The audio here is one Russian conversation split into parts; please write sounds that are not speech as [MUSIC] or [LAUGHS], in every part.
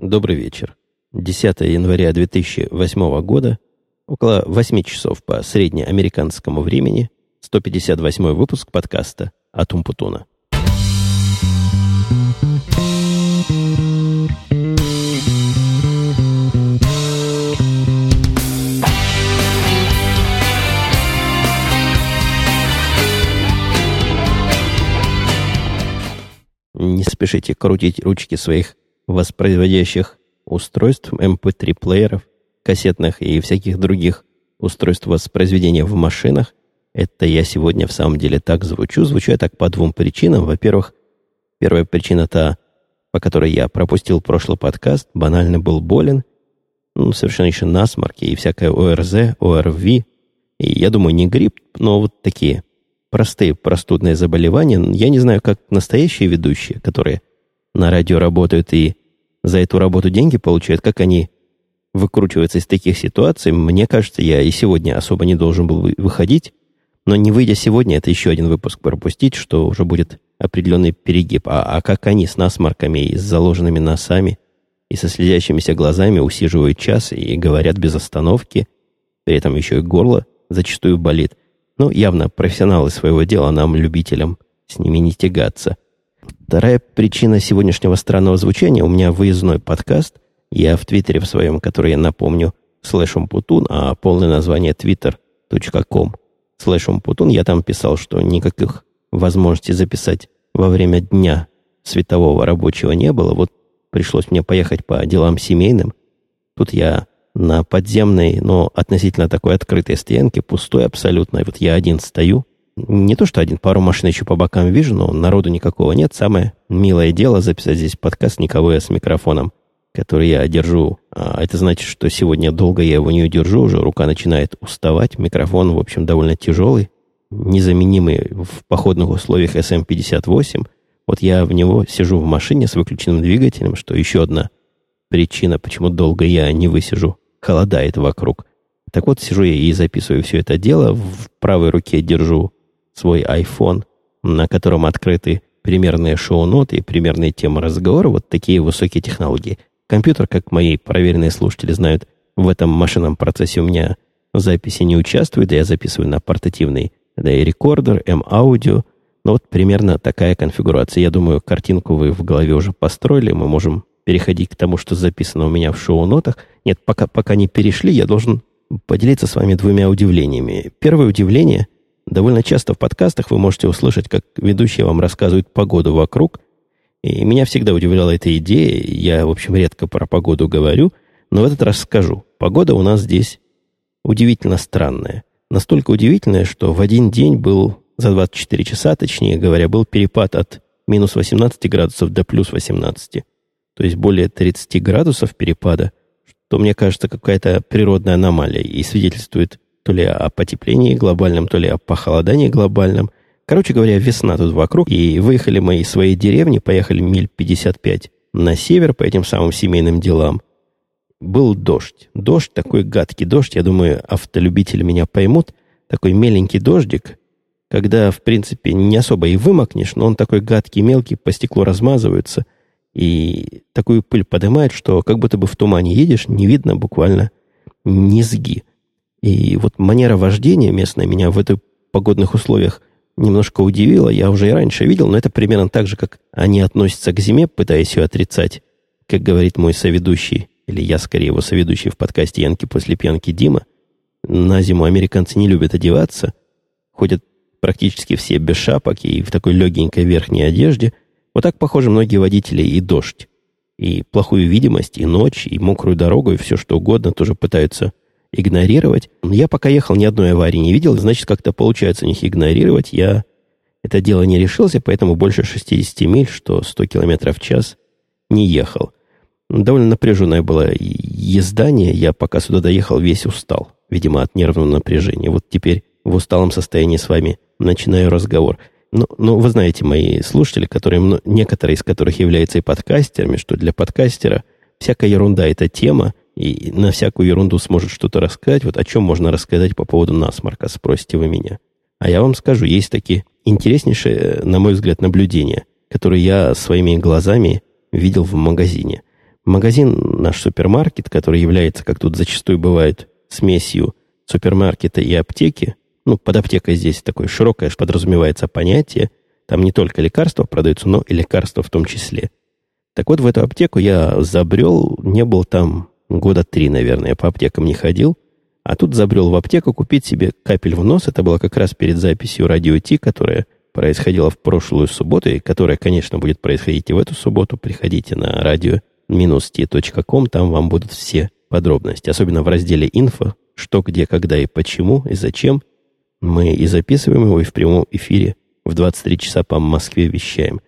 Добрый вечер. 10 января 2008 года, около 8 часов по среднеамериканскому времени, 158 выпуск подкаста от Умпутуна. Не спешите крутить ручки своих воспроизводящих устройств, MP3-плееров, эм кассетных и всяких других устройств воспроизведения в машинах. Это я сегодня в самом деле так звучу. Звучу я так по двум причинам. Во-первых, первая причина та, по которой я пропустил прошлый подкаст, банально был болен. Ну, совершенно еще насморки и всякое ОРЗ, ОРВИ. И я думаю, не грипп, но вот такие простые простудные заболевания. Я не знаю, как настоящие ведущие, которые на радио работают и за эту работу деньги получают, как они выкручиваются из таких ситуаций. Мне кажется, я и сегодня особо не должен был выходить, но не выйдя сегодня, это еще один выпуск пропустить, что уже будет определенный перегиб. А, а как они с насморками и с заложенными носами и со слезящимися глазами усиживают час и говорят без остановки, при этом еще и горло зачастую болит. Ну, явно профессионалы своего дела, нам, любителям, с ними не тягаться – Вторая причина сегодняшнего странного звучания у меня выездной подкаст. Я в Твиттере в своем, который я напомню, слэшом путун, а полное название twitter.com слэшом путун. Я там писал, что никаких возможностей записать во время дня светового рабочего не было. Вот пришлось мне поехать по делам семейным. Тут я на подземной, но относительно такой открытой стоянке, пустой абсолютно. Вот я один стою, не то, что один, пару машин еще по бокам вижу, но народу никакого нет. Самое милое дело записать здесь подкаст никого я с микрофоном, который я держу. А это значит, что сегодня долго я его не удержу, уже рука начинает уставать. Микрофон, в общем, довольно тяжелый, незаменимый в походных условиях SM58. Вот я в него сижу в машине с выключенным двигателем, что еще одна причина, почему долго я не высижу. Холодает вокруг. Так вот, сижу я и записываю все это дело. В правой руке держу свой iPhone, на котором открыты примерные шоу-ноты и примерные темы разговора, вот такие высокие технологии. Компьютер, как мои проверенные слушатели знают, в этом машинном процессе у меня записи не участвует, я записываю на портативный да и рекордер, M-аудио. Но вот примерно такая конфигурация. Я думаю, картинку вы в голове уже построили. Мы можем переходить к тому, что записано у меня в шоу-нотах. Нет, пока, пока не перешли, я должен поделиться с вами двумя удивлениями. Первое удивление – Довольно часто в подкастах вы можете услышать, как ведущие вам рассказывают погоду вокруг. И меня всегда удивляла эта идея. Я, в общем, редко про погоду говорю, но в этот раз скажу. Погода у нас здесь удивительно странная. Настолько удивительная, что в один день был, за 24 часа, точнее говоря, был перепад от минус 18 градусов до плюс 18. То есть более 30 градусов перепада, что, мне кажется, какая-то природная аномалия и свидетельствует то ли о потеплении глобальном, то ли о похолодании глобальном. Короче говоря, весна тут вокруг, и выехали мы из своей деревни, поехали миль 55 на север по этим самым семейным делам. Был дождь. Дождь, такой гадкий дождь, я думаю, автолюбители меня поймут. Такой меленький дождик, когда, в принципе, не особо и вымокнешь, но он такой гадкий, мелкий, по стеклу размазывается, и такую пыль поднимает, что как будто бы в тумане едешь, не видно буквально низги. И вот манера вождения местная меня в этих погодных условиях немножко удивила. Я уже и раньше видел, но это примерно так же, как они относятся к зиме, пытаясь ее отрицать. Как говорит мой соведущий, или я скорее его соведущий в подкасте «Янки после пьянки» Дима, на зиму американцы не любят одеваться, ходят практически все без шапок и в такой легенькой верхней одежде. Вот так похожи многие водители и дождь. И плохую видимость, и ночь, и мокрую дорогу, и все что угодно тоже пытаются игнорировать. Я пока ехал, ни одной аварии не видел, значит, как-то получается них игнорировать. Я это дело не решился, поэтому больше 60 миль, что 100 километров в час, не ехал. Довольно напряженное было ездание. Я пока сюда доехал, весь устал. Видимо, от нервного напряжения. Вот теперь в усталом состоянии с вами начинаю разговор. Ну, ну вы знаете, мои слушатели, которые, некоторые из которых являются и подкастерами, что для подкастера всякая ерунда – это тема, и на всякую ерунду сможет что-то рассказать. Вот о чем можно рассказать по поводу насморка, спросите вы меня. А я вам скажу, есть такие интереснейшие, на мой взгляд, наблюдения, которые я своими глазами видел в магазине. Магазин, наш супермаркет, который является, как тут зачастую бывает, смесью супермаркета и аптеки, ну, под аптекой здесь такое широкое подразумевается понятие, там не только лекарства продаются, но и лекарства в том числе. Так вот, в эту аптеку я забрел, не был там года три, наверное, по аптекам не ходил, а тут забрел в аптеку купить себе капель в нос. Это было как раз перед записью радио Ти, которая происходила в прошлую субботу, и которая, конечно, будет происходить и в эту субботу. Приходите на радио-t.com, там вам будут все подробности, особенно в разделе «Инфо», что, где, когда и почему, и зачем. Мы и записываем его, и в прямом эфире в 23 часа по Москве вещаем.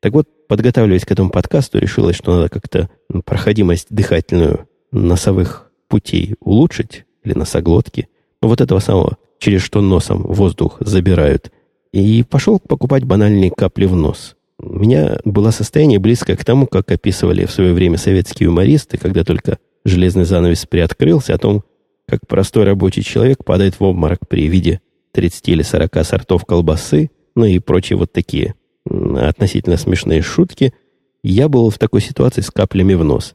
Так вот, подготавливаясь к этому подкасту, решилось, что надо как-то проходимость дыхательную носовых путей улучшить, или носоглотки. Вот этого самого, через что носом воздух забирают – и пошел покупать банальные капли в нос. У меня было состояние близкое к тому, как описывали в свое время советские юмористы, когда только железный занавес приоткрылся, о том, как простой рабочий человек падает в обморок при виде 30 или 40 сортов колбасы, ну и прочие вот такие относительно смешные шутки. Я был в такой ситуации с каплями в нос.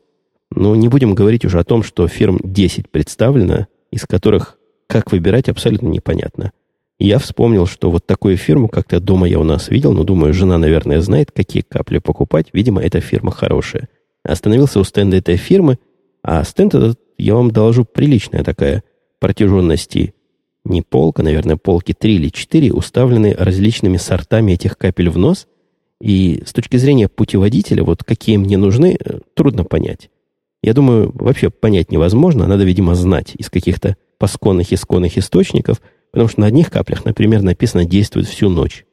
Но не будем говорить уже о том, что фирм 10 представлено, из которых как выбирать абсолютно непонятно я вспомнил, что вот такую фирму как-то дома я у нас видел, но думаю, жена, наверное, знает, какие капли покупать. Видимо, эта фирма хорошая. Остановился у стенда этой фирмы, а стенд этот, я вам доложу, приличная такая протяженности. Не полка, наверное, полки 3 или 4, уставлены различными сортами этих капель в нос. И с точки зрения путеводителя, вот какие мне нужны, э, трудно понять. Я думаю, вообще понять невозможно. Надо, видимо, знать из каких-то посконных исконных источников – Потому что на одних каплях, например, написано «действует всю ночь».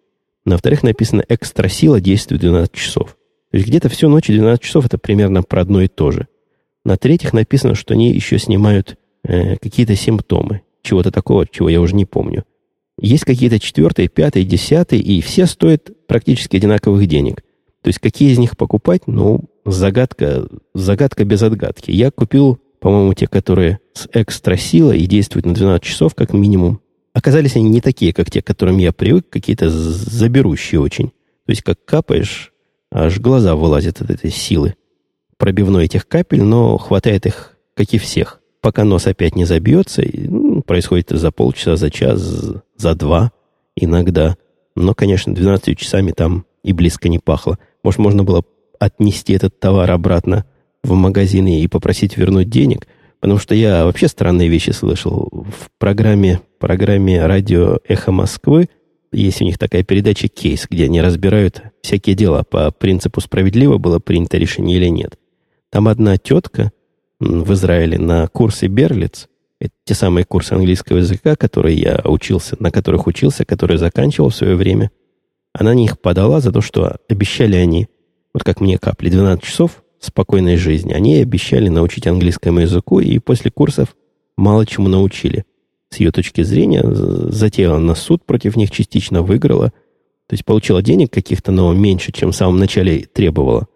На вторых написано «экстра сила действует 12 часов». То есть где-то всю ночь и 12 часов это примерно про одно и то же. На третьих написано, что они еще снимают э, какие-то симптомы. Чего-то такого, чего я уже не помню. Есть какие-то четвертые, пятые, десятые, и все стоят практически одинаковых денег. То есть какие из них покупать, ну, загадка, загадка без отгадки. Я купил, по-моему, те, которые с экстра силой и действуют на 12 часов как минимум. Оказались они не такие, как те, к которым я привык, какие-то заберущие очень. То есть, как капаешь, аж глаза вылазят от этой силы пробивной этих капель, но хватает их, как и всех. Пока нос опять не забьется, ну, происходит за полчаса, за час, за два иногда. Но, конечно, 12 часами там и близко не пахло. Может, можно было отнести этот товар обратно в магазин и попросить вернуть денег – Потому что я вообще странные вещи слышал. В программе, программе радио «Эхо Москвы» есть у них такая передача «Кейс», где они разбирают всякие дела по принципу справедливо было принято решение или нет. Там одна тетка в Израиле на курсе Берлиц, это те самые курсы английского языка, которые я учился, на которых учился, которые заканчивал в свое время, она на них подала за то, что обещали они, вот как мне капли, 12 часов спокойной жизни. Они обещали научить английскому языку, и после курсов мало чему научили. С ее точки зрения, затеяла на суд против них, частично выиграла. То есть получила денег каких-то, но меньше, чем в самом начале требовала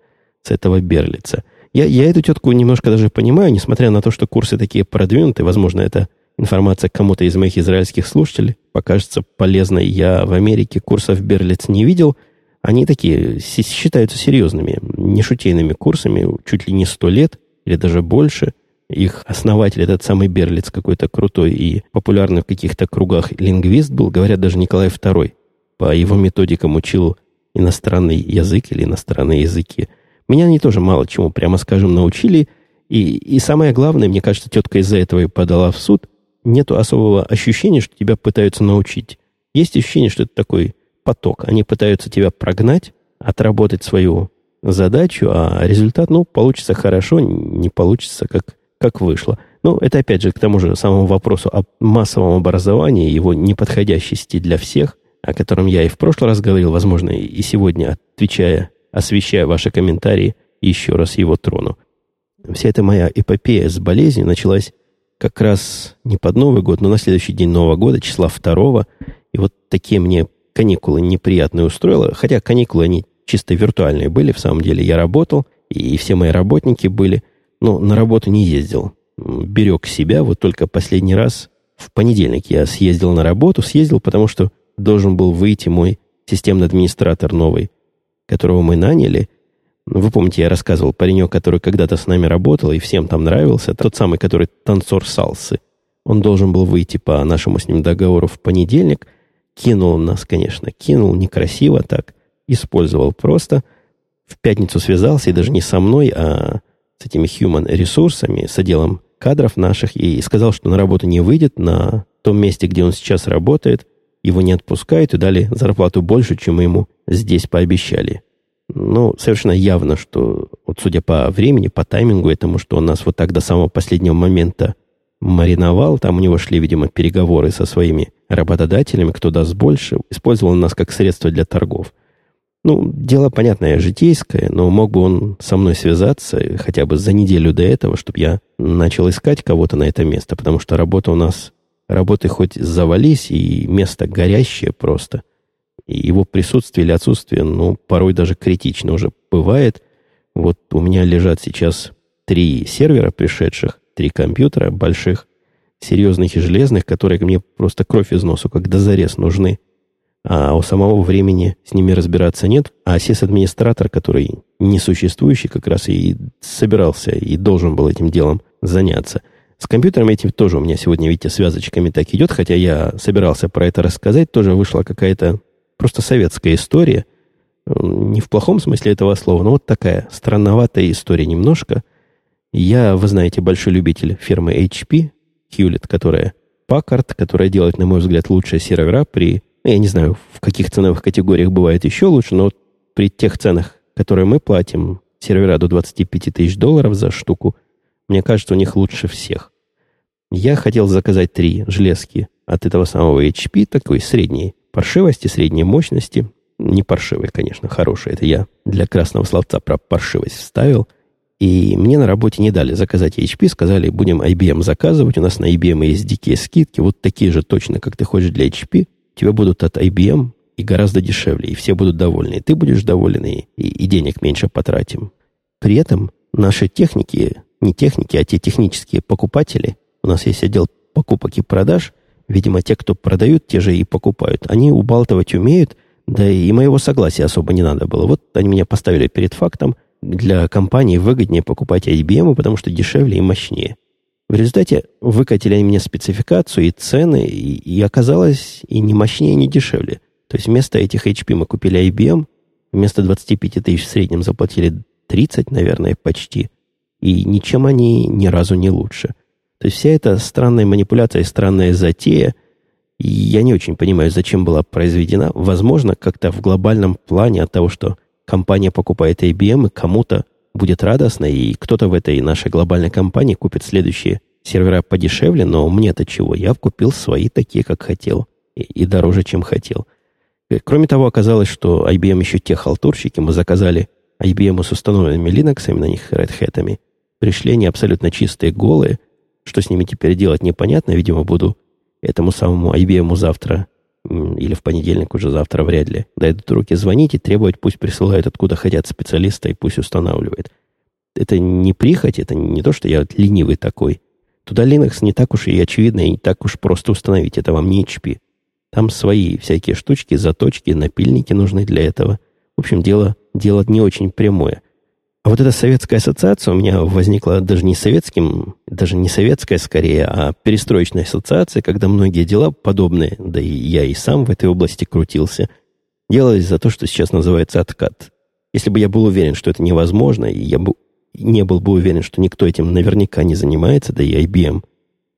с этого Берлица. Я, я эту тетку немножко даже понимаю, несмотря на то, что курсы такие продвинутые, возможно, это информация кому-то из моих израильских слушателей покажется полезной. Я в Америке курсов Берлиц не видел – они такие считаются серьезными, не шутейными курсами, чуть ли не сто лет или даже больше. Их основатель, этот самый Берлиц, какой-то крутой и популярный в каких-то кругах лингвист был, говорят, даже Николай II. По его методикам учил иностранный язык или иностранные языки. Меня они тоже мало чему, прямо скажем, научили. И, и самое главное, мне кажется, тетка из-за этого и подала в суд. Нету особого ощущения, что тебя пытаются научить. Есть ощущение, что это такой поток. Они пытаются тебя прогнать, отработать свою задачу, а результат, ну, получится хорошо, не получится, как, как вышло. Ну, это опять же к тому же самому вопросу о массовом образовании, его неподходящести для всех, о котором я и в прошлый раз говорил, возможно, и сегодня, отвечая, освещая ваши комментарии, еще раз его трону. Вся эта моя эпопея с болезнью началась как раз не под Новый год, но на следующий день Нового года, числа второго. И вот такие мне каникулы неприятные устроила, хотя каникулы они чисто виртуальные были, в самом деле я работал, и все мои работники были, но на работу не ездил. Берег себя, вот только последний раз в понедельник я съездил на работу, съездил, потому что должен был выйти мой системный администратор новый, которого мы наняли. Вы помните, я рассказывал, паренек, который когда-то с нами работал и всем там нравился, тот самый, который танцор салсы. Он должен был выйти по нашему с ним договору в понедельник. Кинул нас, конечно, кинул некрасиво так. Использовал просто. В пятницу связался, и даже не со мной, а с этими human ресурсами, с отделом кадров наших, и сказал, что на работу не выйдет на том месте, где он сейчас работает. Его не отпускают и дали зарплату больше, чем ему здесь пообещали. Ну, совершенно явно, что, вот судя по времени, по таймингу этому, что он нас вот так до самого последнего момента мариновал, там у него шли, видимо, переговоры со своими работодателями, кто даст больше, использовал нас как средство для торгов. Ну, дело, понятное, житейское, но мог бы он со мной связаться хотя бы за неделю до этого, чтобы я начал искать кого-то на это место, потому что работа у нас, работы хоть завались, и место горящее просто – и его присутствие или отсутствие, ну, порой даже критично уже бывает. Вот у меня лежат сейчас три сервера пришедших, три компьютера больших, серьезных и железных, которые мне просто кровь из носу, как дозарез нужны. А у самого времени с ними разбираться нет. А сис-администратор, который несуществующий, как раз и собирался и должен был этим делом заняться. С компьютером этим тоже у меня сегодня, видите, связочками так идет, хотя я собирался про это рассказать, тоже вышла какая-то просто советская история. Не в плохом смысле этого слова, но вот такая странноватая история немножко. Я, вы знаете, большой любитель фирмы HP, Hewlett, которая Packard, которая делает, на мой взгляд, лучшие сервера при... Я не знаю, в каких ценовых категориях бывает еще лучше, но при тех ценах, которые мы платим, сервера до 25 тысяч долларов за штуку, мне кажется, у них лучше всех. Я хотел заказать три железки от этого самого HP, такой средней паршивости, средней мощности. Не паршивый, конечно, хороший. Это я для красного словца про паршивость вставил. И мне на работе не дали заказать HP, сказали, будем IBM заказывать. У нас на IBM есть дикие скидки, вот такие же точно, как ты хочешь для HP. Тебе будут от IBM и гораздо дешевле, и все будут довольны. И ты будешь доволен, и, и денег меньше потратим. При этом наши техники, не техники, а те технические покупатели, у нас есть отдел покупок и продаж, Видимо, те, кто продают, те же и покупают. Они убалтывать умеют, да и моего согласия особо не надо было. Вот они меня поставили перед фактом. Для компании выгоднее покупать IBM, потому что дешевле и мощнее. В результате выкатили они мне спецификацию и цены, и, и оказалось и не мощнее, и не дешевле. То есть вместо этих HP мы купили IBM, вместо 25 тысяч в среднем заплатили 30, наверное, почти. И ничем они ни разу не лучше. То есть вся эта странная манипуляция, странная затея, я не очень понимаю, зачем была произведена. Возможно, как-то в глобальном плане от того, что компания покупает IBM, и кому-то будет радостно, и кто-то в этой нашей глобальной компании купит следующие сервера подешевле, но мне-то чего? Я купил свои такие, как хотел, и, и дороже, чем хотел. Кроме того, оказалось, что IBM еще те халтурщики, мы заказали IBM с установленными Linux, на них Red Hat. Пришли они абсолютно чистые, голые, что с ними теперь делать, непонятно. Видимо, буду этому самому IBM завтра или в понедельник уже завтра вряд ли дойдут руки звонить и требовать, пусть присылают откуда хотят специалиста и пусть устанавливает. Это не прихоть, это не то, что я ленивый такой. Туда Linux не так уж и очевидно, и не так уж просто установить. Это вам не HP. Там свои всякие штучки, заточки, напильники нужны для этого. В общем, дело, дело не очень прямое. А вот эта советская ассоциация у меня возникла даже не советским, даже не советская скорее, а перестроечная ассоциация, когда многие дела подобные, да и я и сам в этой области крутился, делались за то, что сейчас называется откат. Если бы я был уверен, что это невозможно, и я бы не был бы уверен, что никто этим наверняка не занимается, да и IBM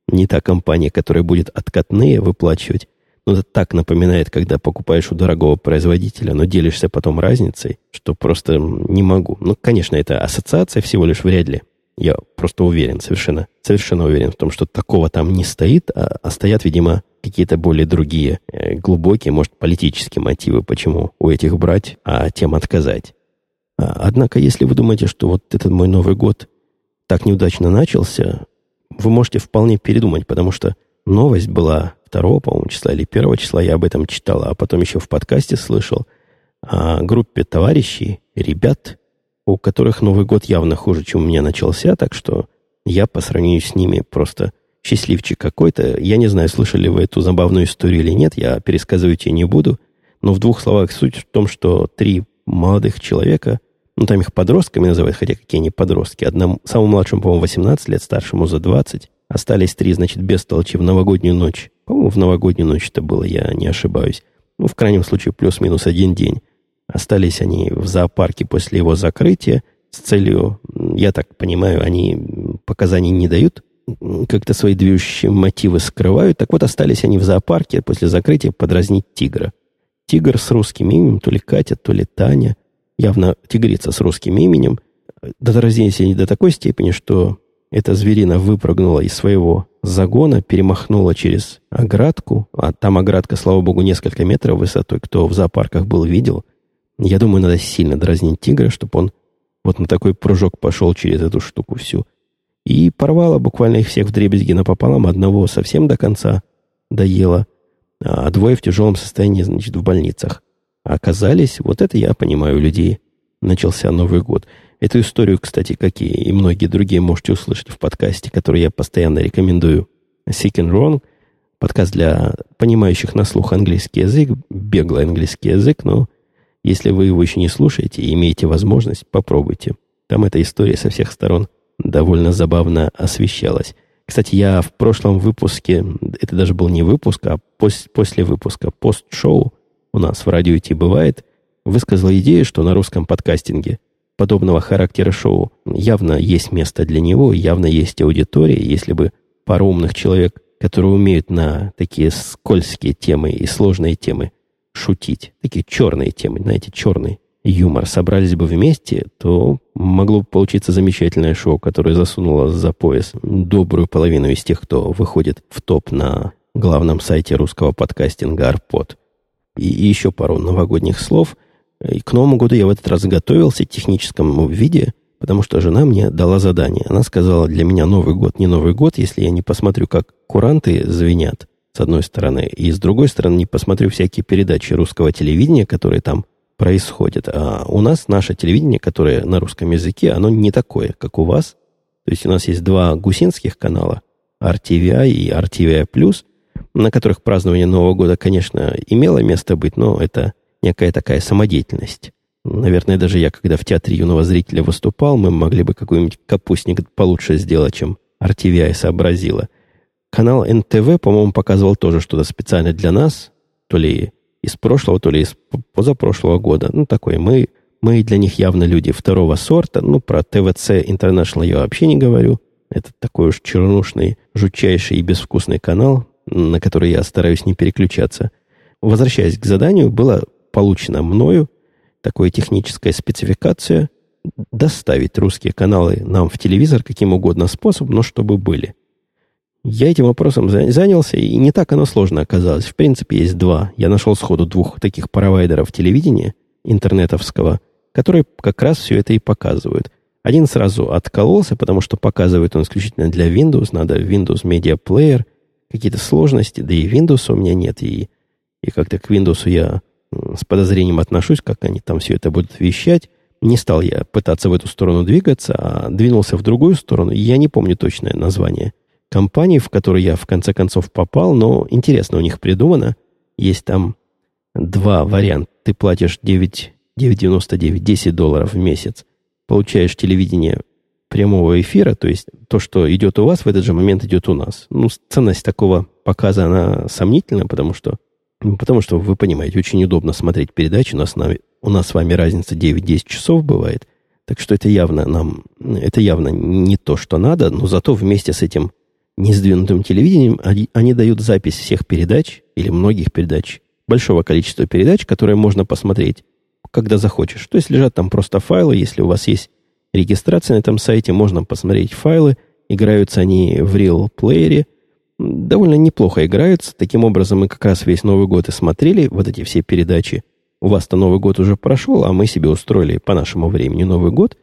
не та компания, которая будет откатные выплачивать, ну, это так напоминает, когда покупаешь у дорогого производителя, но делишься потом разницей, что просто не могу. Ну, конечно, это ассоциация всего лишь вряд ли. Я просто уверен, совершенно, совершенно уверен в том, что такого там не стоит, а, а стоят, видимо, какие-то более другие, э, глубокие, может, политические мотивы, почему у этих брать, а тем отказать. А, однако, если вы думаете, что вот этот мой Новый год так неудачно начался, вы можете вполне передумать, потому что новость была 2, по-моему, числа или 1 числа я об этом читал, а потом еще в подкасте слышал о группе товарищей, ребят, у которых Новый год явно хуже, чем у меня начался, так что я по сравнению с ними просто счастливчик какой-то. Я не знаю, слышали вы эту забавную историю или нет, я пересказывать ее не буду, но в двух словах суть в том, что три молодых человека, ну, там их подростками называют, хотя какие они подростки. Одному, самому младшему, по-моему, 18 лет, старшему за 20. Остались три, значит, без толчи в новогоднюю ночь. По-моему, в новогоднюю ночь это было, я не ошибаюсь. Ну, в крайнем случае, плюс-минус один день. Остались они в зоопарке после его закрытия с целью, я так понимаю, они показаний не дают, как-то свои движущие мотивы скрывают. Так вот, остались они в зоопарке после закрытия подразнить тигра. Тигр с русским именем, то ли Катя, то ли Таня, явно тигрица с русским именем, доразнились они до такой степени, что эта зверина выпрыгнула из своего загона, перемахнула через оградку, а там оградка, слава богу, несколько метров высотой, кто в зоопарках был, видел. Я думаю, надо сильно дразнить тигра, чтобы он вот на такой прыжок пошел через эту штуку всю. И порвала буквально их всех в дребезги напополам, одного совсем до конца доела, а двое в тяжелом состоянии, значит, в больницах. А оказались, вот это я понимаю людей. Начался Новый год. Эту историю, кстати, как и многие другие, можете услышать в подкасте, который я постоянно рекомендую. Sick and Wrong. Подкаст для понимающих на слух английский язык, беглый английский язык, но если вы его еще не слушаете и имеете возможность, попробуйте. Там эта история со всех сторон довольно забавно освещалась. Кстати, я в прошлом выпуске, это даже был не выпуск, а пос, после выпуска, пост-шоу у нас в радио идти бывает, высказал идею, что на русском подкастинге подобного характера шоу явно есть место для него, явно есть аудитория, если бы пару умных человек, которые умеют на такие скользкие темы и сложные темы шутить, такие черные темы, знаете, черный юмор, собрались бы вместе, то могло бы получиться замечательное шоу, которое засунуло за пояс добрую половину из тех, кто выходит в топ на главном сайте русского подкастинга Арпод. И, еще пару новогодних слов. И к Новому году я в этот раз готовился в техническом виде, потому что жена мне дала задание. Она сказала, для меня Новый год не Новый год, если я не посмотрю, как куранты звенят, с одной стороны, и с другой стороны не посмотрю всякие передачи русского телевидения, которые там происходят. А у нас наше телевидение, которое на русском языке, оно не такое, как у вас. То есть у нас есть два гусинских канала, RTVI и RTVI+, на которых празднование Нового года, конечно, имело место быть, но это некая такая самодеятельность. Наверное, даже я, когда в театре юного зрителя выступал, мы могли бы какой-нибудь капустник получше сделать, чем RTVI сообразила. Канал НТВ, по-моему, показывал тоже что-то специально для нас, то ли из прошлого, то ли из позапрошлого года. Ну, такой, мы, мы для них явно люди второго сорта. Ну, про ТВЦ International я вообще не говорю. Это такой уж чернушный, жутчайший и безвкусный канал на который я стараюсь не переключаться. Возвращаясь к заданию, была получена мною такая техническая спецификация доставить русские каналы нам в телевизор каким угодно способом, но чтобы были. Я этим вопросом занялся, и не так оно сложно оказалось. В принципе, есть два. Я нашел сходу двух таких провайдеров телевидения интернетовского, которые как раз все это и показывают. Один сразу откололся, потому что показывает он исключительно для Windows, надо Windows Media Player – какие-то сложности, да и Windows у меня нет, и, и как-то к Windows я с подозрением отношусь, как они там все это будут вещать. Не стал я пытаться в эту сторону двигаться, а двинулся в другую сторону. Я не помню точное название компании, в которую я в конце концов попал, но интересно у них придумано. Есть там два варианта. Ты платишь 9, 9,99, 10 долларов в месяц. Получаешь телевидение прямого эфира, то есть то, что идет у вас, в этот же момент идет у нас. Ну, ценность такого показа, она сомнительна, потому что, потому что, вы понимаете, очень удобно смотреть передачи. У нас, у нас с вами разница 9-10 часов бывает. Так что это явно нам, это явно не то, что надо, но зато вместе с этим несдвинутым телевидением они, они дают запись всех передач или многих передач, большого количества передач, которые можно посмотреть, когда захочешь. То есть лежат там просто файлы, если у вас есть регистрация на этом сайте, можно посмотреть файлы. Играются они в Real Player. Довольно неплохо играются. Таким образом, мы как раз весь Новый год и смотрели вот эти все передачи. У вас-то Новый год уже прошел, а мы себе устроили по нашему времени Новый год.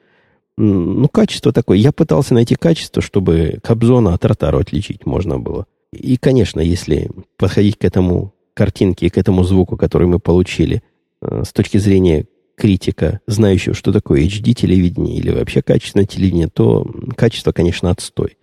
Ну, качество такое. Я пытался найти качество, чтобы Кобзона от Ротару отличить можно было. И, конечно, если подходить к этому картинке и к этому звуку, который мы получили, э, с точки зрения критика, знающего, что такое HD-телевидение или вообще качественное телевидение, то качество, конечно, отстой.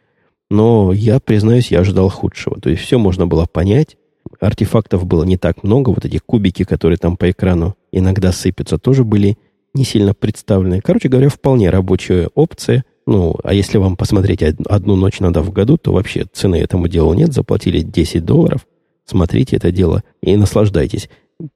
Но я, признаюсь, я ожидал худшего. То есть все можно было понять. Артефактов было не так много. Вот эти кубики, которые там по экрану иногда сыпятся, тоже были не сильно представлены. Короче говоря, вполне рабочая опция. Ну, а если вам посмотреть одну ночь надо в году, то вообще цены этому делу нет. Заплатили 10 долларов. Смотрите это дело и наслаждайтесь.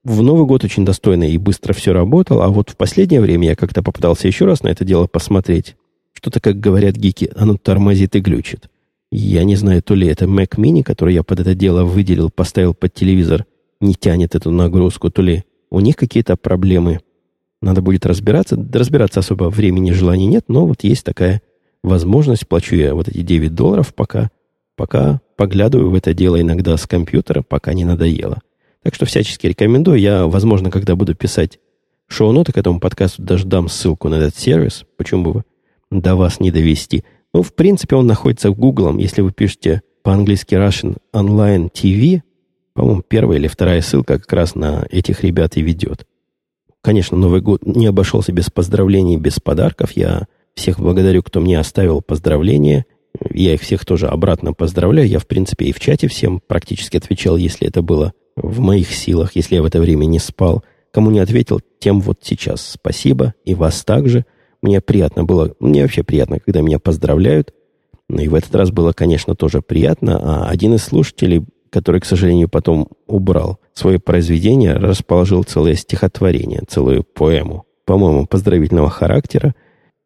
В Новый год очень достойно и быстро все работало, а вот в последнее время я как-то попытался еще раз на это дело посмотреть. Что-то, как говорят гики, оно тормозит и глючит. Я не знаю, то ли это Mac Mini, который я под это дело выделил, поставил под телевизор, не тянет эту нагрузку, то ли у них какие-то проблемы. Надо будет разбираться. Разбираться особо времени, желания нет, но вот есть такая возможность. Плачу я вот эти 9 долларов пока, пока поглядываю в это дело иногда с компьютера, пока не надоело. Так что всячески рекомендую. Я, возможно, когда буду писать шоу-ноты к этому подкасту, даже дам ссылку на этот сервис. Почему бы до вас не довести? Ну, в принципе, он находится в Google. Если вы пишете по-английски Russian Online TV, по-моему, первая или вторая ссылка как раз на этих ребят и ведет. Конечно, Новый год не обошелся без поздравлений, без подарков. Я всех благодарю, кто мне оставил поздравления. Я их всех тоже обратно поздравляю. Я, в принципе, и в чате всем практически отвечал, если это было в моих силах, если я в это время не спал. Кому не ответил, тем вот сейчас спасибо. И вас также. Мне приятно было, мне вообще приятно, когда меня поздравляют. Ну и в этот раз было, конечно, тоже приятно. А один из слушателей который, к сожалению, потом убрал свое произведение, расположил целое стихотворение, целую поэму, по-моему, поздравительного характера.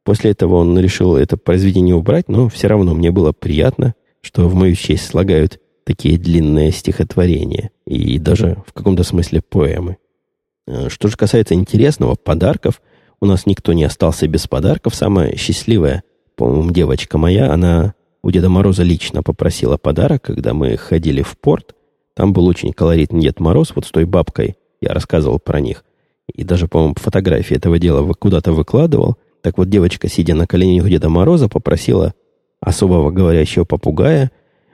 После этого он решил это произведение убрать, но все равно мне было приятно, что в мою честь слагают такие длинные стихотворения и даже в каком-то смысле поэмы. Э, что же касается интересного, подарков, у нас никто не остался без подарков. Самая счастливая, по-моему, девочка моя, она у Деда Мороза лично попросила подарок, когда мы ходили в порт. Там был очень колоритный Дед Мороз, вот с той бабкой. Я рассказывал про них. И даже, по-моему, фотографии этого дела куда-то выкладывал. Так вот, девочка, сидя на коленях у Деда Мороза, попросила особого говорящего попугая.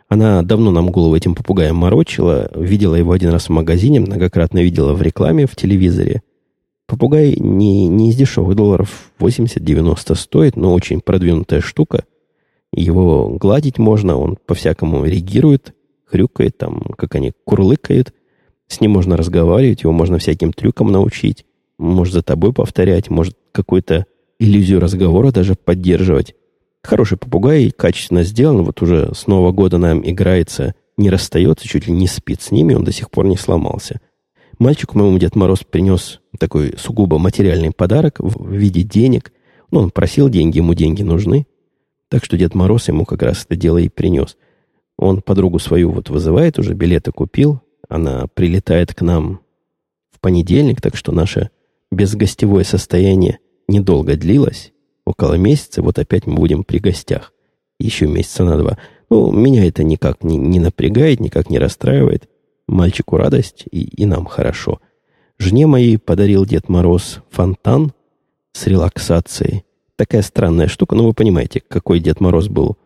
Она давно нам голову этим попугаем морочила. Видела его один раз в магазине, многократно видела в рекламе, в телевизоре. Попугай не, не из дешевых долларов 80-90 стоит, но очень продвинутая штука – его гладить можно, он по-всякому реагирует, хрюкает, там, как они курлыкают. С ним можно разговаривать, его можно всяким трюкам научить. Может за тобой повторять, может какую-то иллюзию разговора даже поддерживать. Хороший попугай, качественно сделан. Вот уже с Нового года нам играется, не расстается, чуть ли не спит с ними, он до сих пор не сломался. Мальчику моему Дед Мороз принес такой сугубо материальный подарок в виде денег. Ну, он просил деньги, ему деньги нужны. Так что Дед Мороз ему как раз это дело и принес. Он подругу свою вот вызывает, уже билеты купил. Она прилетает к нам в понедельник, так что наше безгостевое состояние недолго длилось. Около месяца, вот опять мы будем при гостях. Еще месяца на два. Ну, меня это никак не, не напрягает, никак не расстраивает. Мальчику радость, и, и нам хорошо. Жене моей подарил Дед Мороз фонтан с релаксацией такая странная штука. Ну, вы понимаете, какой Дед Мороз был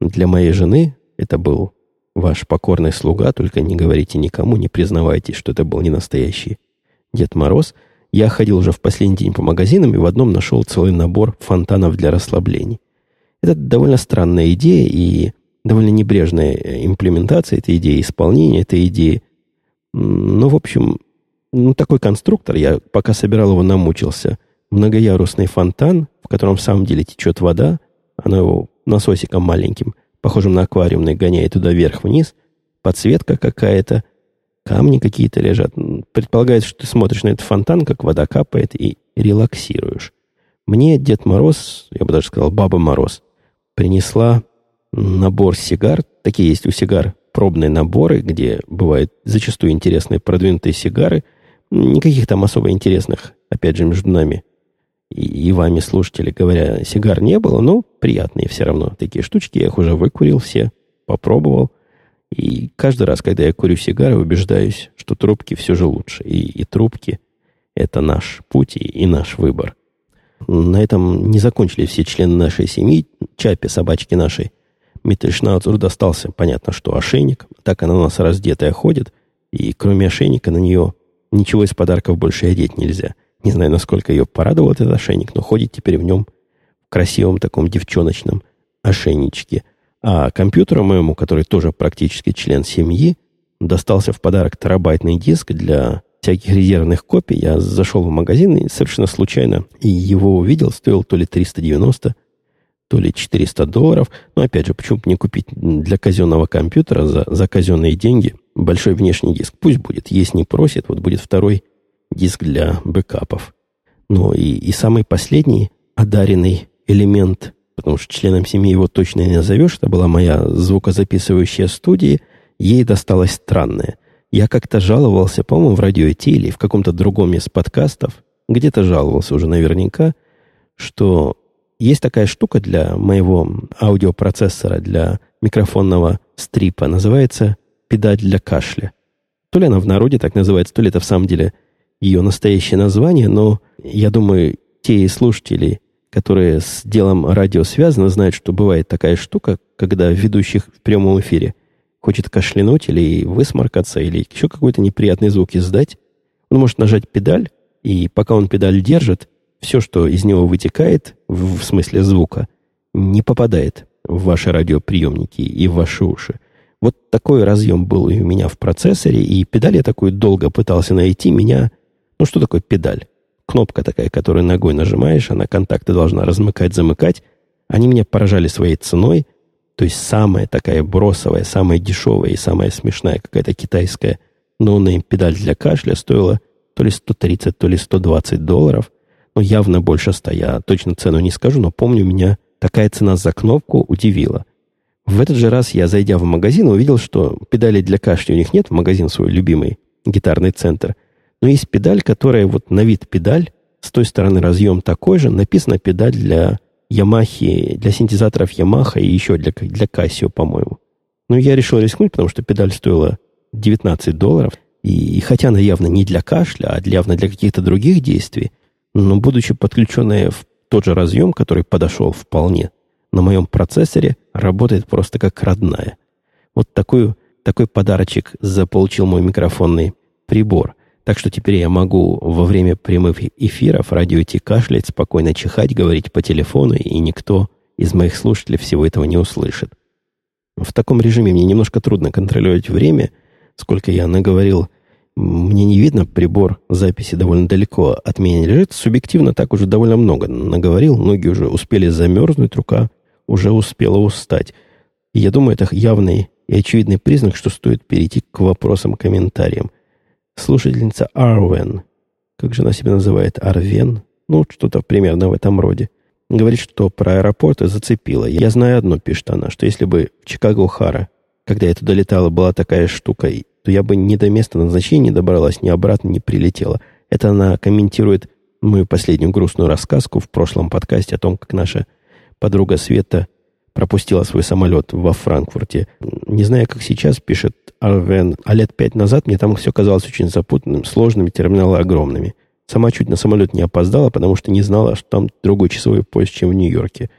для моей жены. Это был ваш покорный слуга, только не говорите никому, не признавайтесь, что это был не настоящий Дед Мороз. Я ходил уже в последний день по магазинам и в одном нашел целый набор фонтанов для расслаблений. Это довольно странная идея и довольно небрежная имплементация этой идеи, исполнение этой идеи. Ну, в общем, ну, такой конструктор, я пока собирал его, намучился. Многоярусный фонтан, в котором в самом деле течет вода, она его насосиком маленьким, похожим на аквариумный, гоняет туда вверх-вниз, подсветка какая-то, камни какие-то лежат. Предполагается, что ты смотришь на этот фонтан, как вода капает, и релаксируешь. Мне Дед Мороз, я бы даже сказал Баба Мороз, принесла набор сигар. Такие есть у сигар пробные наборы, где бывают зачастую интересные продвинутые сигары. Никаких там особо интересных, опять же, между нами и, и вами, слушатели, говоря, сигар не было, но приятные все равно такие штучки. Я их уже выкурил все, попробовал. И каждый раз, когда я курю сигары, убеждаюсь, что трубки все же лучше. И, и трубки – это наш путь и, и наш выбор. На этом не закончили все члены нашей семьи. Чапе, собачки нашей, Миттельшнауцеру достался, понятно, что ошейник. Так она у нас раздетая ходит. И кроме ошейника на нее ничего из подарков больше одеть нельзя – не знаю, насколько ее порадовал этот ошейник, но ходит теперь в нем в красивом таком девчоночном ошейничке. А компьютеру моему, который тоже практически член семьи, достался в подарок терабайтный диск для всяких резервных копий. Я зашел в магазин и совершенно случайно и его увидел. Стоил то ли 390, то ли 400 долларов. Но опять же, почему бы не купить для казенного компьютера за, за казенные деньги большой внешний диск? Пусть будет. Есть не просит, вот будет второй диск для бэкапов. Ну и, и самый последний одаренный элемент, потому что членом семьи его точно не назовешь, это была моя звукозаписывающая студия, ей досталось странное. Я как-то жаловался, по-моему, в радио или в каком-то другом из подкастов, где-то жаловался уже наверняка, что есть такая штука для моего аудиопроцессора, для микрофонного стрипа, называется педаль для кашля. То ли она в народе так называется, то ли это в самом деле ее настоящее название, но я думаю, те слушатели, которые с делом радио связаны, знают, что бывает такая штука, когда ведущих в прямом эфире хочет кашлянуть или высморкаться, или еще какой-то неприятный звук издать, он может нажать педаль, и пока он педаль держит, все, что из него вытекает, в, смысле звука, не попадает в ваши радиоприемники и в ваши уши. Вот такой разъем был у меня в процессоре, и педаль я такую долго пытался найти. Меня... Ну, что такое педаль? Кнопка такая, которую ногой нажимаешь, она контакты должна размыкать, замыкать. Они меня поражали своей ценой. То есть самая такая бросовая, самая дешевая и самая смешная какая-то китайская no-name педаль для кашля стоила то ли 130, то ли 120 долларов. Ну, явно больше 100. Я точно цену не скажу, но помню, меня такая цена за кнопку удивила. В этот же раз я, зайдя в магазин, увидел, что педалей для кашля у них нет, магазин свой любимый, гитарный центр. Но есть педаль, которая вот на вид педаль, с той стороны разъем такой же, написано педаль для Ямахи, для синтезаторов Ямаха и еще для, для Casio, по-моему. Ну, я решил рискнуть, потому что педаль стоила 19 долларов. И, и хотя она явно не для кашля, а явно для каких-то других действий, но будучи подключенная в тот же разъем, который подошел вполне, на моем процессоре работает просто как родная. Вот такой, такой подарочек заполучил мой микрофонный прибор. Так что теперь я могу во время прямых эфиров радио идти кашлять, спокойно чихать, говорить по телефону, и никто из моих слушателей всего этого не услышит. В таком режиме мне немножко трудно контролировать время, сколько я наговорил. Мне не видно, прибор записи довольно далеко от меня лежит. Субъективно так уже довольно много наговорил. Ноги уже успели замерзнуть, рука уже успела устать. И я думаю, это явный и очевидный признак, что стоит перейти к вопросам-комментариям слушательница Арвен, как же она себя называет, Арвен, ну, что-то примерно в этом роде, говорит, что про аэропорты зацепила. Я знаю одно, пишет она, что если бы в Чикаго-Хара, когда я туда летала, была такая штука, то я бы ни до места назначения не добралась, ни обратно не прилетела. Это она комментирует мою последнюю грустную рассказку в прошлом подкасте о том, как наша подруга Света пропустила свой самолет во Франкфурте. Не знаю, как сейчас, пишет Арвен, а лет пять назад мне там все казалось очень запутанным, сложными, терминалы огромными. Сама чуть на самолет не опоздала, потому что не знала, что там другой часовой поезд, чем в Нью-Йорке.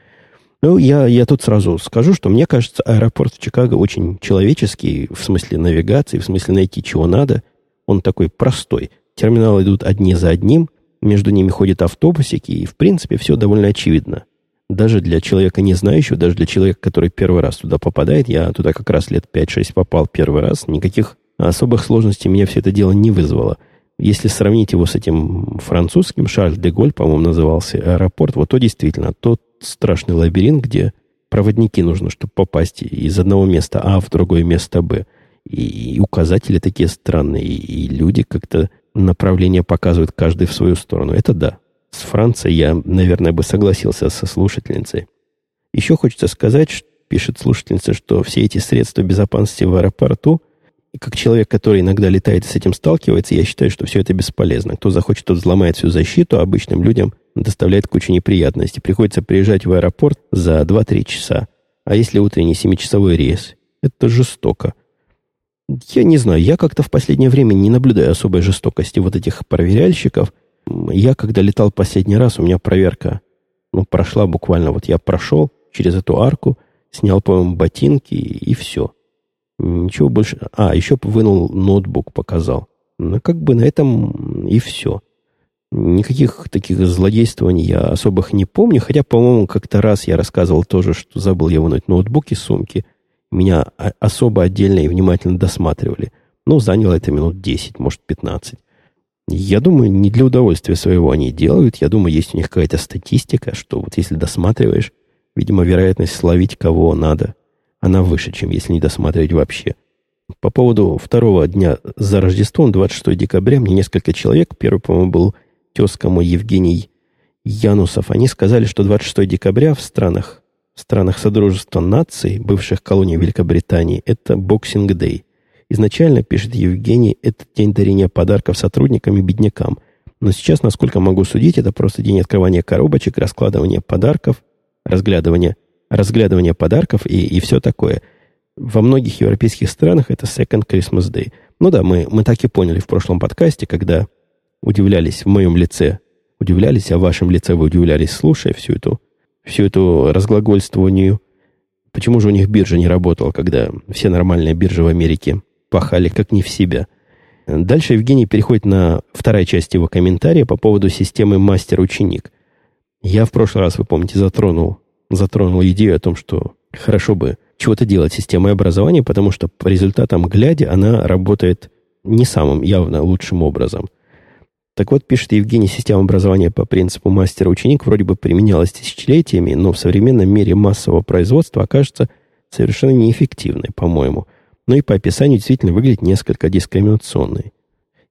Ну, я, я тут сразу скажу, что мне кажется, аэропорт в Чикаго очень человеческий, в смысле навигации, в смысле найти чего надо. Он такой простой. Терминалы идут одни за одним, между ними ходят автобусики, и, в принципе, все довольно очевидно даже для человека не знающего, даже для человека, который первый раз туда попадает, я туда как раз лет 5-6 попал первый раз, никаких особых сложностей мне все это дело не вызвало. Если сравнить его с этим французским, Шарль де Голь, по-моему, назывался аэропорт, вот то действительно тот страшный лабиринт, где проводники нужно, чтобы попасть из одного места А в другое место Б. И, указатели такие странные, и, и люди как-то направление показывают каждый в свою сторону. Это да, с Францией я, наверное, бы согласился со слушательницей. Еще хочется сказать, пишет слушательница, что все эти средства безопасности в аэропорту, и как человек, который иногда летает и с этим сталкивается, я считаю, что все это бесполезно. Кто захочет, тот взломает всю защиту, а обычным людям доставляет кучу неприятностей. Приходится приезжать в аэропорт за 2-3 часа. А если утренний 7-часовой рейс? Это жестоко. Я не знаю, я как-то в последнее время не наблюдаю особой жестокости вот этих проверяльщиков – я, когда летал последний раз, у меня проверка ну, прошла буквально. Вот я прошел через эту арку, снял, по-моему, ботинки и, и все. Ничего больше. А, еще вынул ноутбук, показал. Ну, как бы на этом и все. Никаких таких злодействований я особых не помню, хотя, по-моему, как-то раз я рассказывал тоже, что забыл я вынуть ноутбук из сумки. Меня особо отдельно и внимательно досматривали. Ну, заняло это минут 10, может, 15. Я думаю, не для удовольствия своего они делают. Я думаю, есть у них какая-то статистика, что вот если досматриваешь, видимо, вероятность словить кого надо, она выше, чем если не досматривать вообще. По поводу второго дня за Рождеством, 26 декабря, мне несколько человек, первый, по-моему, был тезка мой Евгений Янусов, они сказали, что 26 декабря в странах, в странах Содружества наций, бывших колоний Великобритании, это Boxing Day. Изначально, пишет Евгений, это день дарения подарков сотрудникам и беднякам. Но сейчас, насколько могу судить, это просто день открывания коробочек, раскладывания подарков, разглядывания, разглядывания подарков и, и все такое. Во многих европейских странах это Second Christmas Day. Ну да, мы, мы так и поняли в прошлом подкасте, когда удивлялись в моем лице, удивлялись, а в вашем лице вы удивлялись, слушая всю эту, всю эту разглагольствованию. Почему же у них биржа не работала, когда все нормальные биржи в Америке пахали как не в себя. Дальше Евгений переходит на вторая часть его комментария по поводу системы мастер-ученик. Я в прошлый раз, вы помните, затронул, затронул идею о том, что хорошо бы чего-то делать системой образования, потому что по результатам глядя она работает не самым явно лучшим образом. Так вот, пишет Евгений, система образования по принципу мастер-ученик вроде бы применялась тысячелетиями, но в современном мире массового производства окажется совершенно неэффективной, по-моему – но и по описанию действительно выглядит несколько дискриминационной.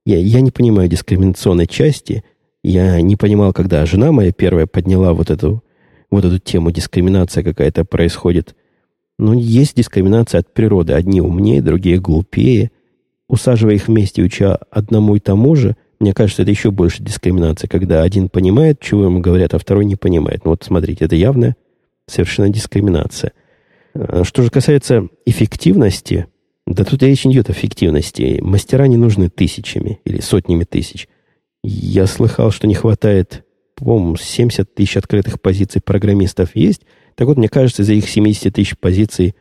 Я, я не понимаю дискриминационной части. Я не понимал, когда жена моя первая подняла вот эту, вот эту тему, дискриминация какая-то происходит. Но есть дискриминация от природы. Одни умнее, другие глупее. Усаживая их вместе, уча одному и тому же, мне кажется, это еще больше дискриминация, когда один понимает, чего ему говорят, а второй не понимает. Ну вот смотрите, это явная совершенно дискриминация. А что же касается эффективности, да тут речь не идет о фиктивности. Мастера не нужны тысячами или сотнями тысяч. Я слыхал, что не хватает, по-моему, 70 тысяч открытых позиций программистов есть. Так вот, мне кажется, из их 70 тысяч позиций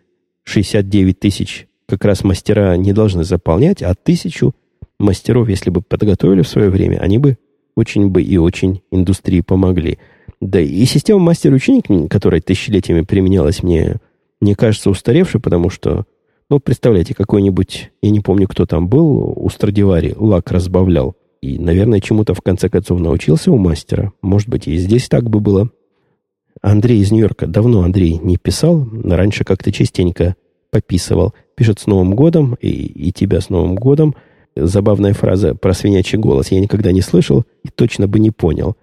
69 тысяч как раз мастера не должны заполнять, а тысячу мастеров, если бы подготовили в свое время, они бы очень бы и очень индустрии помогли. Да и система мастер-ученик, которая тысячелетиями применялась, мне, мне кажется устаревшей, потому что ну, представляете, какой-нибудь, я не помню, кто там был, у Страдивари лак разбавлял. И, наверное, чему-то в конце концов научился у мастера. Может быть, и здесь так бы было. Андрей из Нью-Йорка. Давно Андрей не писал. Раньше как-то частенько пописывал. Пишет с Новым годом и, и тебя с Новым годом. Забавная фраза про свинячий голос. Я никогда не слышал и точно бы не понял.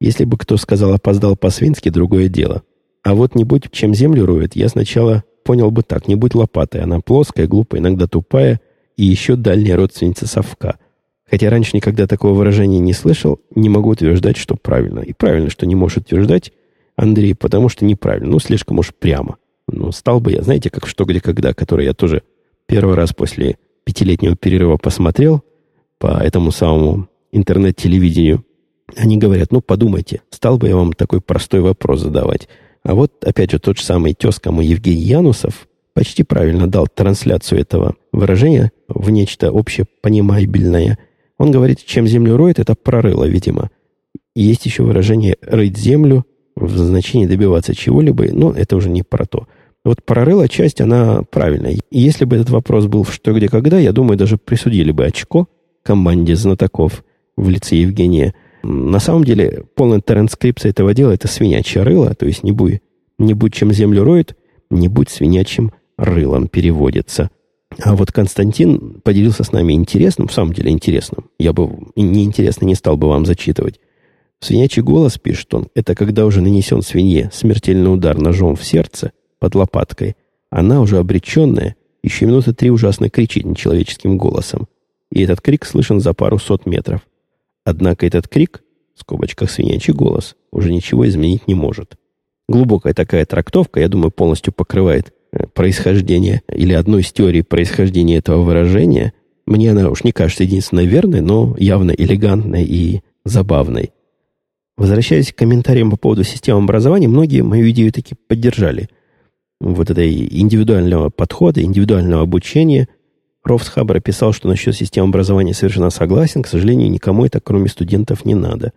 Если бы кто сказал «опоздал по-свински», другое дело. А вот не будь чем землю роет, я сначала понял бы так, не будь лопатой. Она плоская, глупая, иногда тупая и еще дальняя родственница совка. Хотя раньше никогда такого выражения не слышал, не могу утверждать, что правильно. И правильно, что не может утверждать Андрей, потому что неправильно. Ну, слишком уж прямо. Ну, стал бы я, знаете, как «Что, где, когда», который я тоже первый раз после пятилетнего перерыва посмотрел по этому самому интернет-телевидению. Они говорят, ну, подумайте, стал бы я вам такой простой вопрос задавать – а вот, опять же, тот же самый тезка мой Евгений Янусов почти правильно дал трансляцию этого выражения в нечто общепонимабельное. Он говорит, чем землю роет, это прорыло, видимо. Есть еще выражение «рыть землю» в значении добиваться чего-либо, но это уже не про то. Вот прорыла часть, она правильная. Если бы этот вопрос был в «что, где, когда», я думаю, даже присудили бы очко команде знатоков в лице Евгения – на самом деле, полная транскрипция этого дела – это свинячье рыло, то есть не будь, не будь чем землю роет, не будь свинячьим рылом переводится. А вот Константин поделился с нами интересным, в самом деле интересным. Я бы неинтересно не стал бы вам зачитывать. Свинячий голос, пишет он, это когда уже нанесен свинье смертельный удар ножом в сердце под лопаткой. Она уже обреченная, еще минуты три ужасно кричит нечеловеческим голосом. И этот крик слышен за пару сот метров. Однако этот крик, в скобочках свинячий голос, уже ничего изменить не может. Глубокая такая трактовка, я думаю, полностью покрывает э, происхождение или одну из теорий происхождения этого выражения. Мне она уж не кажется единственной верной, но явно элегантной и забавной. Возвращаясь к комментариям по поводу системы образования, многие мою идею таки поддержали. Вот этой индивидуального подхода, индивидуального обучения – Ровс Хаббар писал, что насчет системы образования совершенно согласен. К сожалению, никому это, кроме студентов, не надо.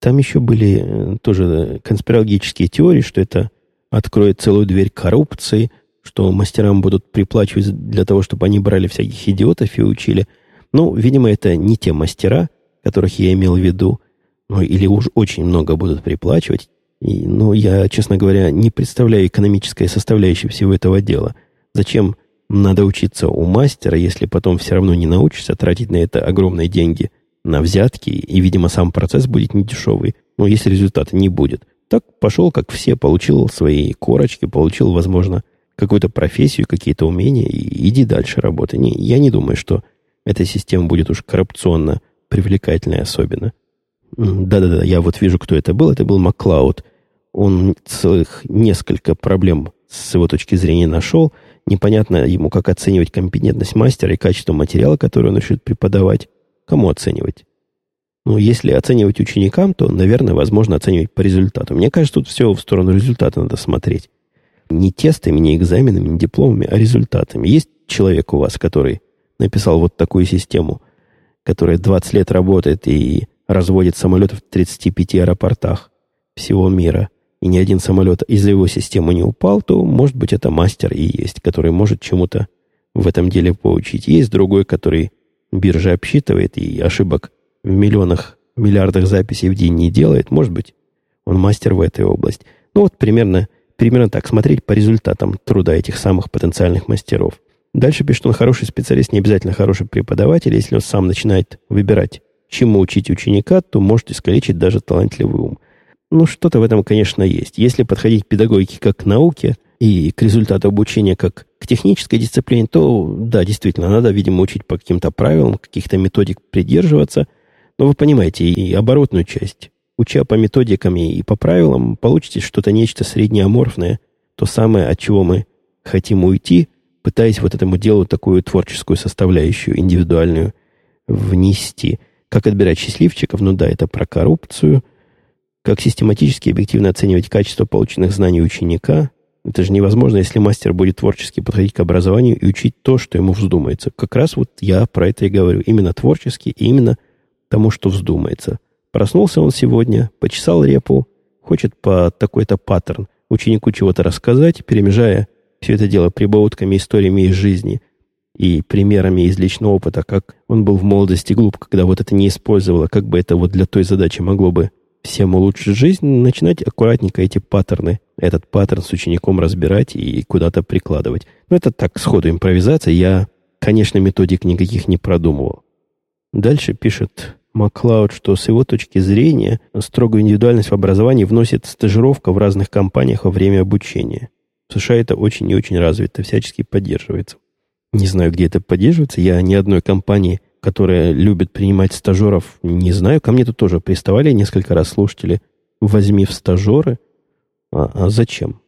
Там еще были э, тоже конспирологические теории, что это откроет целую дверь коррупции, что мастерам будут приплачивать для того, чтобы они брали всяких идиотов и учили. Ну, видимо, это не те мастера, которых я имел в виду, ну, или уж очень много будут приплачивать. И, ну, я, честно говоря, не представляю экономической составляющей всего этого дела. Зачем надо учиться у мастера, если потом все равно не научишься тратить на это огромные деньги на взятки, и, видимо, сам процесс будет недешевый, но если результата не будет. Так пошел, как все, получил свои корочки, получил, возможно, какую-то профессию, какие-то умения, и иди дальше работай. Не, я не думаю, что эта система будет уж коррупционно привлекательной особенно. Да-да-да, я вот вижу, кто это был. Это был Маклауд. Он целых несколько проблем с его точки зрения нашел. Непонятно ему, как оценивать компетентность мастера и качество материала, который он решит преподавать. Кому оценивать? Ну, если оценивать ученикам, то, наверное, возможно оценивать по результату. Мне кажется, тут все в сторону результата надо смотреть. Не тестами, не экзаменами, не дипломами, а результатами. Есть человек у вас, который написал вот такую систему, которая 20 лет работает и разводит самолеты в 35 аэропортах всего мира, и ни один самолет из-за его системы не упал, то, может быть, это мастер и есть, который может чему-то в этом деле поучить. Есть другой, который биржа обсчитывает и ошибок в миллионах, миллиардах записей в день не делает. Может быть, он мастер в этой области. Ну вот примерно, примерно так, смотреть по результатам труда этих самых потенциальных мастеров. Дальше пишет, он хороший специалист, не обязательно хороший преподаватель. Если он сам начинает выбирать, чему учить ученика, то может искалечить даже талантливый ум. Ну, что-то в этом, конечно, есть. Если подходить к педагогике как к науке и к результату обучения как к технической дисциплине, то, да, действительно, надо, видимо, учить по каким-то правилам, каких-то методик придерживаться. Но вы понимаете, и оборотную часть. Уча по методикам и по правилам, получите что-то нечто среднеаморфное, то самое, от чего мы хотим уйти, пытаясь вот этому делу такую творческую составляющую, индивидуальную, внести. Как отбирать счастливчиков? Ну да, это про коррупцию – как систематически и объективно оценивать качество полученных знаний ученика? Это же невозможно, если мастер будет творчески подходить к образованию и учить то, что ему вздумается. Как раз вот я про это и говорю. Именно творчески именно тому, что вздумается. Проснулся он сегодня, почесал репу, хочет по такой-то паттерн ученику чего-то рассказать, перемежая все это дело прибаутками, историями из жизни и примерами из личного опыта, как он был в молодости глуп, когда вот это не использовал, а как бы это вот для той задачи могло бы всем улучшить жизнь, начинать аккуратненько эти паттерны, этот паттерн с учеником разбирать и куда-то прикладывать. Но это так, сходу импровизация. Я, конечно, методик никаких не продумывал. Дальше пишет Маклауд, что с его точки зрения строгую индивидуальность в образовании вносит стажировка в разных компаниях во время обучения. В США это очень и очень развито, всячески поддерживается. Не знаю, где это поддерживается. Я ни одной компании которая любит принимать стажеров, не знаю. Ко мне тут тоже приставали несколько раз слушатели. Возьми в стажеры. А, а зачем?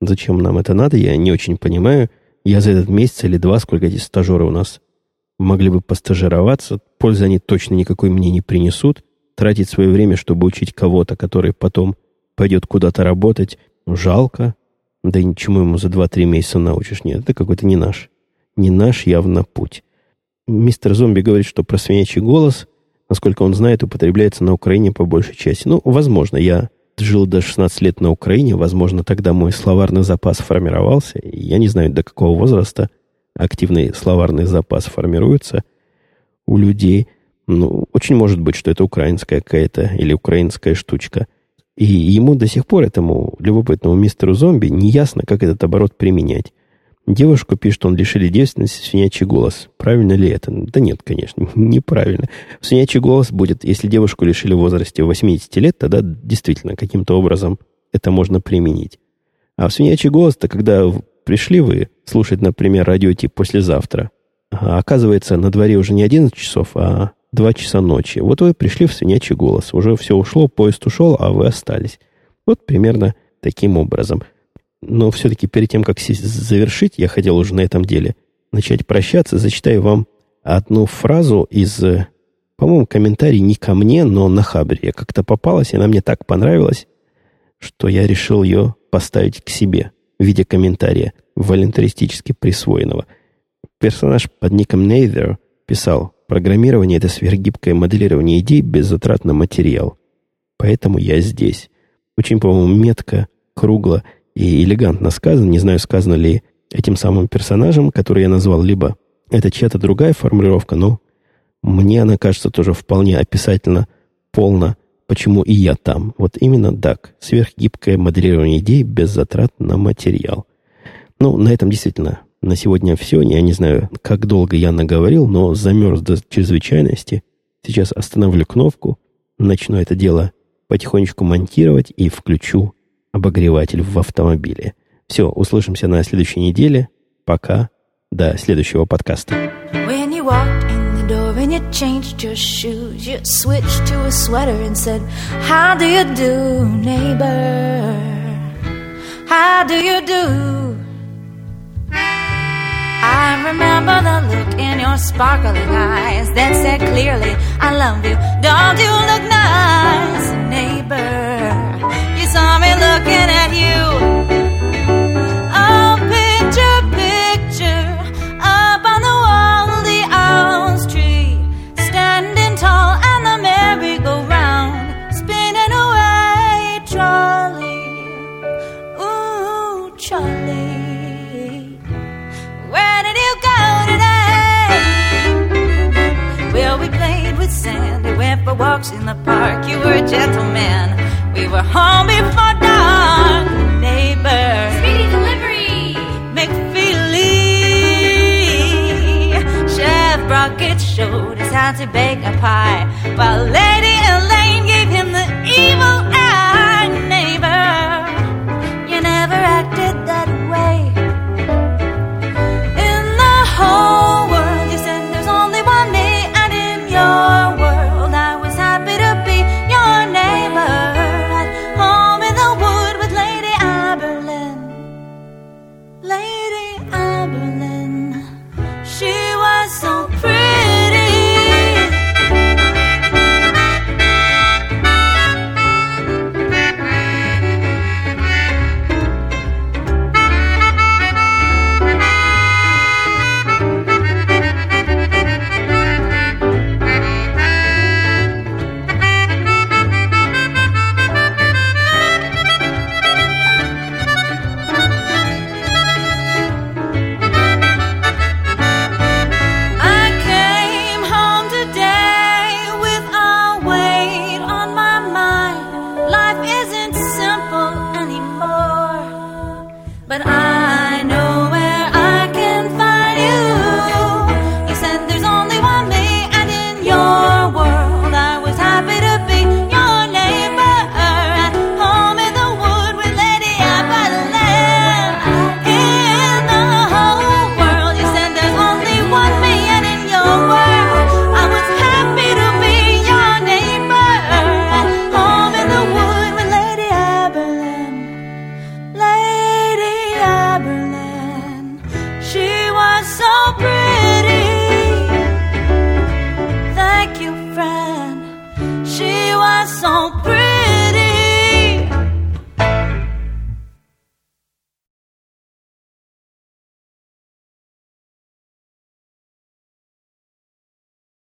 Зачем нам это надо? Я не очень понимаю. Я за этот месяц или два, сколько эти стажеры у нас могли бы постажироваться, пользы они точно никакой мне не принесут. Тратить свое время, чтобы учить кого-то, который потом пойдет куда-то работать, жалко. Да ничему ему за 2-3 месяца научишь. Нет, это какой-то не наш. Не наш явно путь. Мистер Зомби говорит, что про свинячий голос, насколько он знает, употребляется на Украине по большей части. Ну, возможно, я жил до 16 лет на Украине, возможно, тогда мой словарный запас формировался. Я не знаю, до какого возраста активный словарный запас формируется у людей. Ну, очень может быть, что это украинская какая-то или украинская штучка. И ему до сих пор, этому любопытному мистеру зомби, не ясно, как этот оборот применять. Девушку пишет, он лишили девственности свинячий голос. Правильно ли это? Да нет, конечно, [LAUGHS] неправильно. Свинячий голос будет, если девушку лишили в возрасте 80 лет, тогда действительно каким-то образом это можно применить. А в свинячий голос-то, когда пришли вы слушать, например, радио тип послезавтра, а оказывается, на дворе уже не 11 часов, а 2 часа ночи. Вот вы пришли в свинячий голос. Уже все ушло, поезд ушел, а вы остались. Вот примерно таким образом – но все-таки перед тем, как завершить, я хотел уже на этом деле начать прощаться. Зачитаю вам одну фразу из, по-моему, комментарий не ко мне, но на Хабре. Я как-то попалась, и она мне так понравилась, что я решил ее поставить к себе в виде комментария, волонтаристически присвоенного. Персонаж под ником Нейвер писал, программирование – это сверхгибкое моделирование идей без затрат на материал. Поэтому я здесь. Очень, по-моему, метко, кругло – и элегантно сказано, не знаю, сказано ли этим самым персонажем, который я назвал, либо это чья-то другая формулировка, но мне она кажется тоже вполне описательно, полно, почему и я там. Вот именно DAC. Сверхгибкое моделирование идей без затрат на материал. Ну, на этом действительно на сегодня все. Я не знаю, как долго я наговорил, но замерз до чрезвычайности. Сейчас остановлю кнопку, начну это дело потихонечку монтировать и включу обогреватель в автомобиле. Все, услышимся на следующей неделе. Пока. До следующего подкаста. I remember the look in your sparkling eyes that said clearly, I love you. Don't you look